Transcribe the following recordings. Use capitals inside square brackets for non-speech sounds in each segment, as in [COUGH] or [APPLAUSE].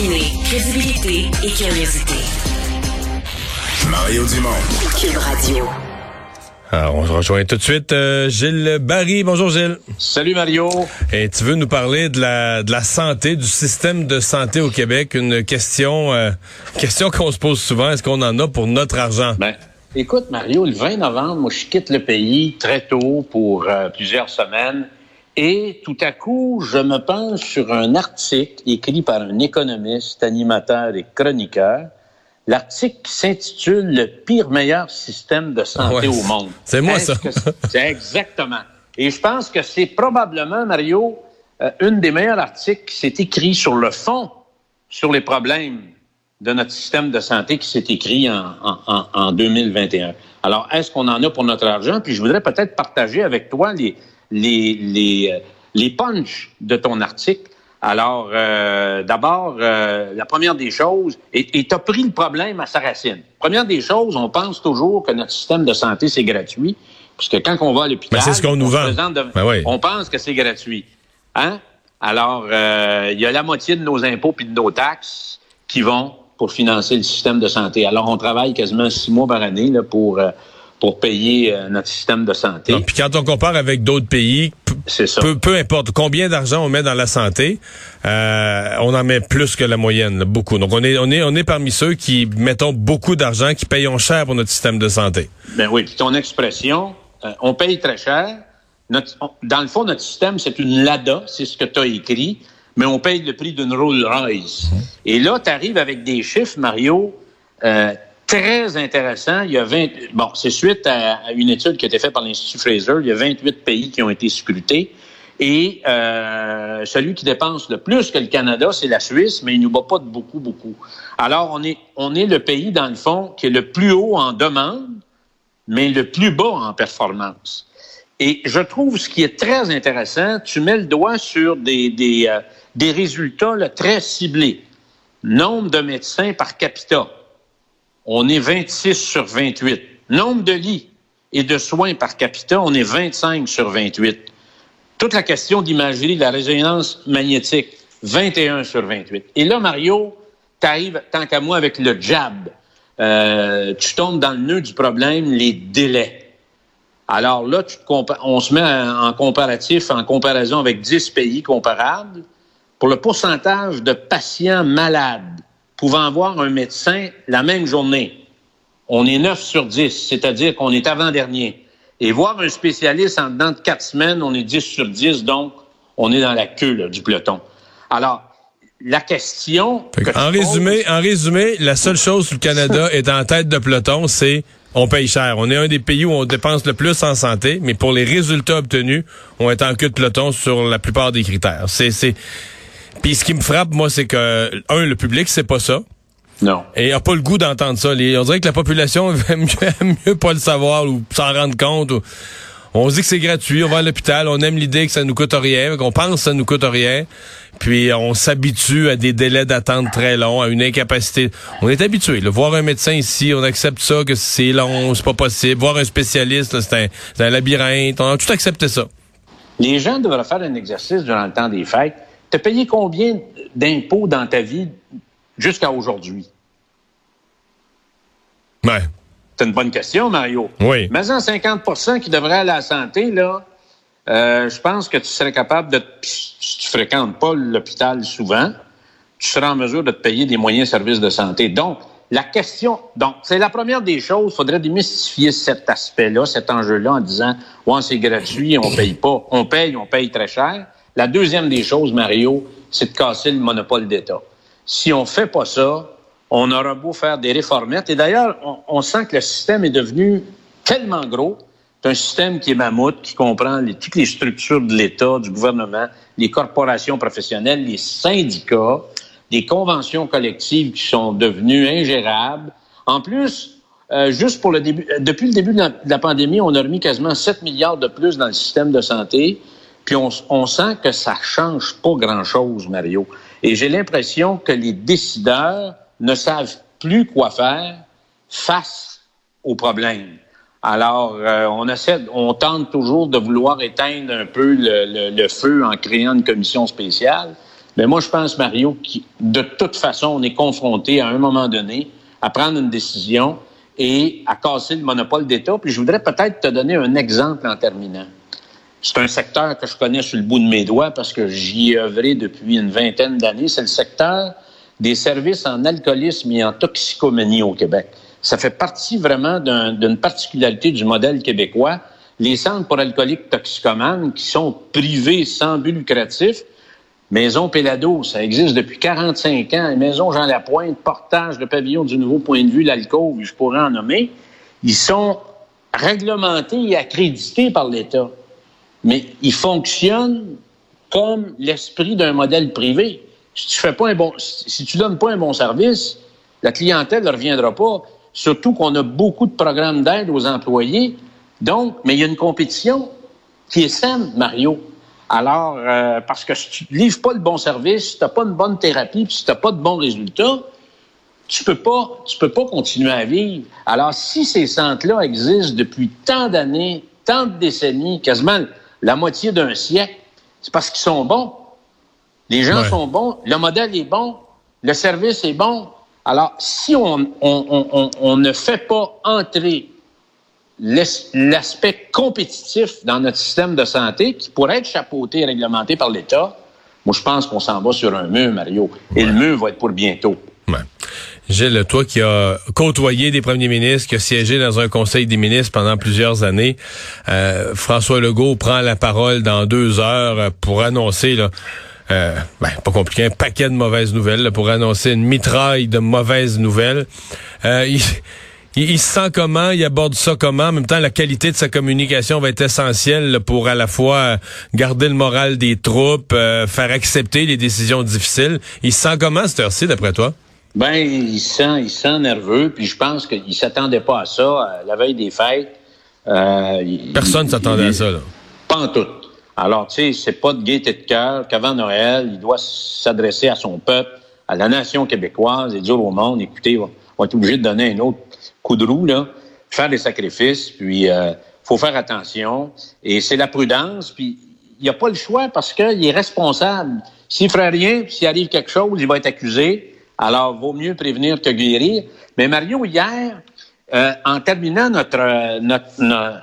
Combiner crédibilité et curiosité. Mario Dumont. Cube Radio. Alors, on se rejoint tout de suite euh, Gilles Barry. Bonjour Gilles. Salut Mario. Et tu veux nous parler de la de la santé, du système de santé au Québec, une question euh, question qu'on se pose souvent, est-ce qu'on en a pour notre argent? Ben, écoute Mario, le 20 novembre, moi je quitte le pays très tôt pour euh, plusieurs semaines et tout à coup, je me penche sur un article écrit par un économiste, animateur et chroniqueur. L'article s'intitule Le pire meilleur système de santé Ouais, au monde. [LAUGHS] c'est moi, ça. [LAUGHS] c'est- exactement. Et je pense que c'est probablement, Mario, euh, une des meilleurs articles qui s'est écrit sur le fond, sur les problèmes de notre système de santé qui s'est écrit en, en, en, en 2021. Alors, est-ce qu'on en a pour notre argent? Puis je voudrais peut-être partager avec toi les, les, les, euh, les punchs de ton article. Alors, euh, d'abord, euh, la première des choses, et tu as pris le problème à sa racine. Première des choses, on pense toujours que notre système de santé, c'est gratuit, puisque quand on va à l'hôpital, Ben, c'est ce qu'on nous se vend. présente de- Ben oui. on pense que c'est gratuit. Hein? Alors, euh, il y a la moitié de nos impôts puis de nos taxes qui vont pour financer le système de santé. Alors, on travaille quasiment six mois par année là, pour, euh, pour payer euh, notre système de santé. Non, Puis quand on compare avec d'autres pays, ça. peu, peu importe combien d'argent on met dans la santé, euh, on en met plus que la moyenne, beaucoup. Donc on est on est on est parmi ceux qui mettons beaucoup d'argent, qui payons cher pour notre système de santé. Ben oui, puis ton expression, euh, on paye très cher. Notre- on- dans le fond, notre système, c'est une LADA, c'est ce que tu as écrit, mais on paye le prix d'une Rolls Royce. Et là, tu arrives avec des chiffres, Mario, euh, très intéressants. Il y a 20, bon, c'est suite à, à une étude qui a été faite par l'Institut Fraser. Il y a 28 pays qui ont été scrutés. Et euh, celui qui dépense le plus que le Canada, c'est la Suisse, mais il nous bat pas de beaucoup, beaucoup. Alors, on est, on est le pays, dans le fond, qui est le plus haut en demande, mais le plus bas en performance. Et je trouve ce qui est très intéressant, tu mets le doigt sur des, des, euh, des résultats là, très ciblés. Nombre de médecins par capita. On est 26 sur 28. Nombre de lits et de soins par capita, on est 25 sur 28. Toute la question d'imagerie, de la résonance magnétique, 21 sur 28. Et là, Mario, tu arrives, tant qu'à moi, avec le jab. Euh, tu tombes dans le nœud du problème, les délais. Alors là, on se met en comparatif, en comparaison avec 10 pays comparables. Pour le pourcentage de patients malades pouvant voir un médecin la même journée, on est 9 sur 10, c'est-à-dire qu'on est avant-dernier. Et voir un spécialiste en dedans de 4 semaines, on est 10 sur 10, donc on est dans la queue là, du peloton. Alors, la question... Que, en résumé, en résumé, la seule chose que le Canada est en tête de peloton, c'est on paye cher. On est un des pays où on dépense le plus en santé, mais pour les résultats obtenus, on est en queue de peloton sur la plupart des critères. C'est c'est puis ce qui me frappe moi c'est que un le public c'est pas ça Non. et a pas le goût d'entendre ça. Les- on dirait que la population [LAUGHS] aime mieux, pas le savoir ou s'en rendre compte. ou- on se dit que c'est gratuit, on va à l'hôpital, on aime l'idée que ça nous coûte rien, qu'on pense que ça nous coûte rien, puis on s'habitue à des délais d'attente très longs, à une incapacité. On est habitué. là. Voir un médecin ici, on accepte ça, que c'est long, c'est pas possible. Voir un spécialiste, c'est un, c'est un labyrinthe. On a tout accepté ça. Les gens devraient faire un exercice durant le temps des fêtes. T'as payé combien d'impôts dans ta vie jusqu'à aujourd'hui? Ouais. C'est une bonne question, Mario. Oui. Mais en 50 qui devraient aller à la santé, là, euh, je pense que tu serais capable de... Si tu fréquentes pas l'hôpital souvent, tu seras en mesure de te payer des moyens services de santé. Donc, la question... Donc, c'est la première des choses. Il faudrait démystifier cet aspect-là, cet enjeu-là, en disant, ouais, c'est gratuit, on paye pas. On paye, on paye très cher. La deuxième des choses, Mario, c'est de casser le monopole d'État. Si on fait pas ça, on aura beau faire des réformettes. Et d'ailleurs, on, sent que le système est devenu tellement gros. C'est un système qui est mammouth, qui comprend toutes les structures de l'État, du gouvernement, les corporations professionnelles, les syndicats, des conventions collectives qui sont devenues ingérables. En plus, euh, juste pour le début, euh, depuis le début de la, de la pandémie, on a remis quasiment 7 milliards de plus dans le système de santé. Puis on, sent que ça change pas grand-chose, Mario. Et j'ai l'impression que les décideurs ne savent plus quoi faire face aux problèmes. Alors, euh, on essaie, on tente toujours de vouloir éteindre un peu le feu en créant une commission spéciale. Mais moi, je pense, Mario, que de toute façon, on est confronté à un moment donné à prendre une décision et à casser le monopole d'État. Puis je voudrais peut-être te donner un exemple en terminant. C'est un secteur que je connais sur le bout de mes doigts parce que j'y ai œuvré depuis une vingtaine d'années. C'est le secteur des services en alcoolisme et en toxicomanie au Québec. Ça fait partie vraiment d'une particularité du modèle québécois. Les centres pour alcooliques toxicomanes qui sont privés sans but lucratif, Maison Pélado, ça existe depuis 45 ans. Maison Jean Lapointe, Portage, le pavillon du nouveau point de vue, l'alcool, je pourrais en nommer. Ils sont réglementés et accrédités par l'État. Mais ils fonctionnent comme l'esprit d'un modèle privé. Si tu fais pas un bon, si tu donnes pas un bon service, la clientèle ne reviendra pas. Surtout qu'on a beaucoup de programmes d'aide aux employés. Donc, mais il y a une compétition qui est saine, Mario. Alors, euh, parce que si tu ne livres pas le bon service, si tu n'as pas une bonne thérapie, puis si tu n'as pas de bons résultats, tu peux pas, tu peux pas continuer à vivre. Alors, si ces centres-là existent depuis tant d'années, tant de décennies, quasiment la moitié d'un siècle, c'est parce qu'ils sont bons. Les gens sont bons, le modèle est bon, le service est bon. Alors, si on, on, on, on ne fait pas entrer l'aspect compétitif dans notre système de santé qui pourrait être chapeauté et réglementé par l'État, moi, je pense qu'on s'en va sur un mur, Mario. Et le mur va être pour bientôt. Gilles, toi qui as côtoyé des premiers ministres, qui a siégé dans un conseil des ministres pendant plusieurs années, euh, François Legault prend la parole dans deux heures pour annoncer, là, euh, ben, pas compliqué, un paquet de mauvaises nouvelles, pour annoncer une mitraille de mauvaises nouvelles. Euh, il, il, se sent comment, il aborde ça comment? En même temps, la qualité de sa communication va être essentielle pour à la fois garder le moral des troupes, euh, faire accepter les décisions difficiles. Il se sent comment cette heure-ci, d'après toi? Ben, il se sent, il sent nerveux, puis je pense qu'il s'attendait pas à ça euh, la veille des fêtes. Euh, Personne ne s'attendait à ça, là. Pas en tout. Alors, tu sais, c'est pas de gaieté de cœur qu'avant Noël, il doit s'adresser à son peuple, à la nation québécoise et dire au monde, écoutez, on va être obligé de donner un autre coup de roue, là, faire des sacrifices, puis euh, faut faire attention. Et c'est la prudence, puis il n'y a pas le choix parce qu'il est responsable. S'il ferait rien, s'il arrive quelque chose, il va être accusé. Alors, vaut mieux prévenir que guérir. Mais Mario, hier, euh, en terminant notre, notre,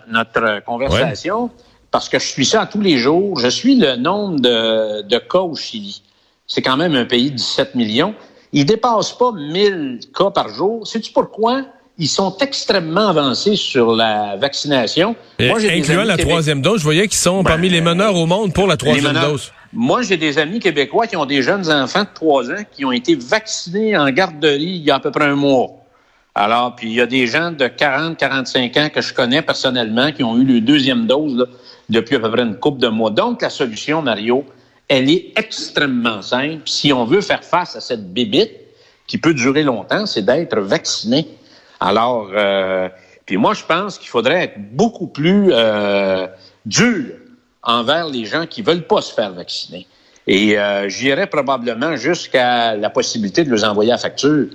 notre, conversation, parce que je suis ça tous les jours, je suis le nombre de, de cas au Chili. C'est quand même un pays de 17 millions. Il dépasse pas 1000 cas par jour. Sais-tu pourquoi? ils sont extrêmement avancés sur la vaccination. Moi, incluant la troisième dose, je voyais qu'ils sont parmi les meneurs au monde pour la troisième dose. Moi, j'ai des amis québécois qui ont des jeunes enfants de 3 ans qui ont été vaccinés en garderie il y a à peu près un mois. Alors, puis il y a des gens de 40, 45 ans que je connais personnellement qui ont eu le deuxième dose depuis à peu près une couple de mois. Donc, la solution, Mario, elle est extrêmement simple. Si on veut faire face à cette bébite qui peut durer longtemps, c'est d'être vacciné. Alors, euh, puis moi, je pense qu'il faudrait être beaucoup plus euh, dur envers les gens qui veulent pas se faire vacciner. Et euh, j'irais probablement jusqu'à la possibilité de les envoyer la facture.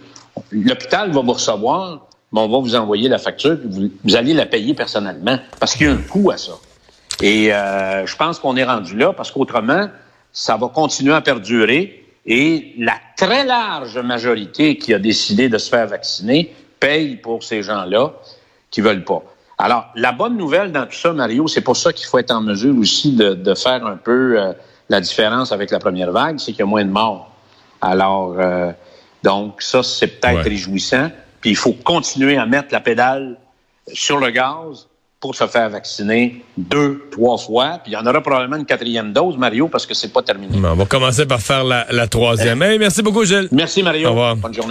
L'hôpital va vous recevoir, mais on va vous envoyer la facture, puis vous, allez la payer personnellement, parce qu'il y a un coût à ça. Et euh, je pense qu'on est rendu là, parce qu'autrement, ça va continuer à perdurer. Et la très large majorité qui a décidé de se faire vacciner paye pour ces gens-là qui veulent pas. Alors, la bonne nouvelle dans tout ça, Mario, c'est pour ça qu'il faut être en mesure aussi de, faire un peu euh, la différence avec la première vague, c'est qu'il y a moins de morts. Alors, euh, donc, ça, c'est peut-être réjouissant. Puis, il faut continuer à mettre la pédale sur le gaz pour se faire vacciner deux, trois fois. Puis il y en aura probablement une quatrième dose, Mario, parce que c'est pas terminé. on va commencer par faire la, troisième. merci beaucoup, Gilles. Merci, Mario. Au revoir. Bonne journée.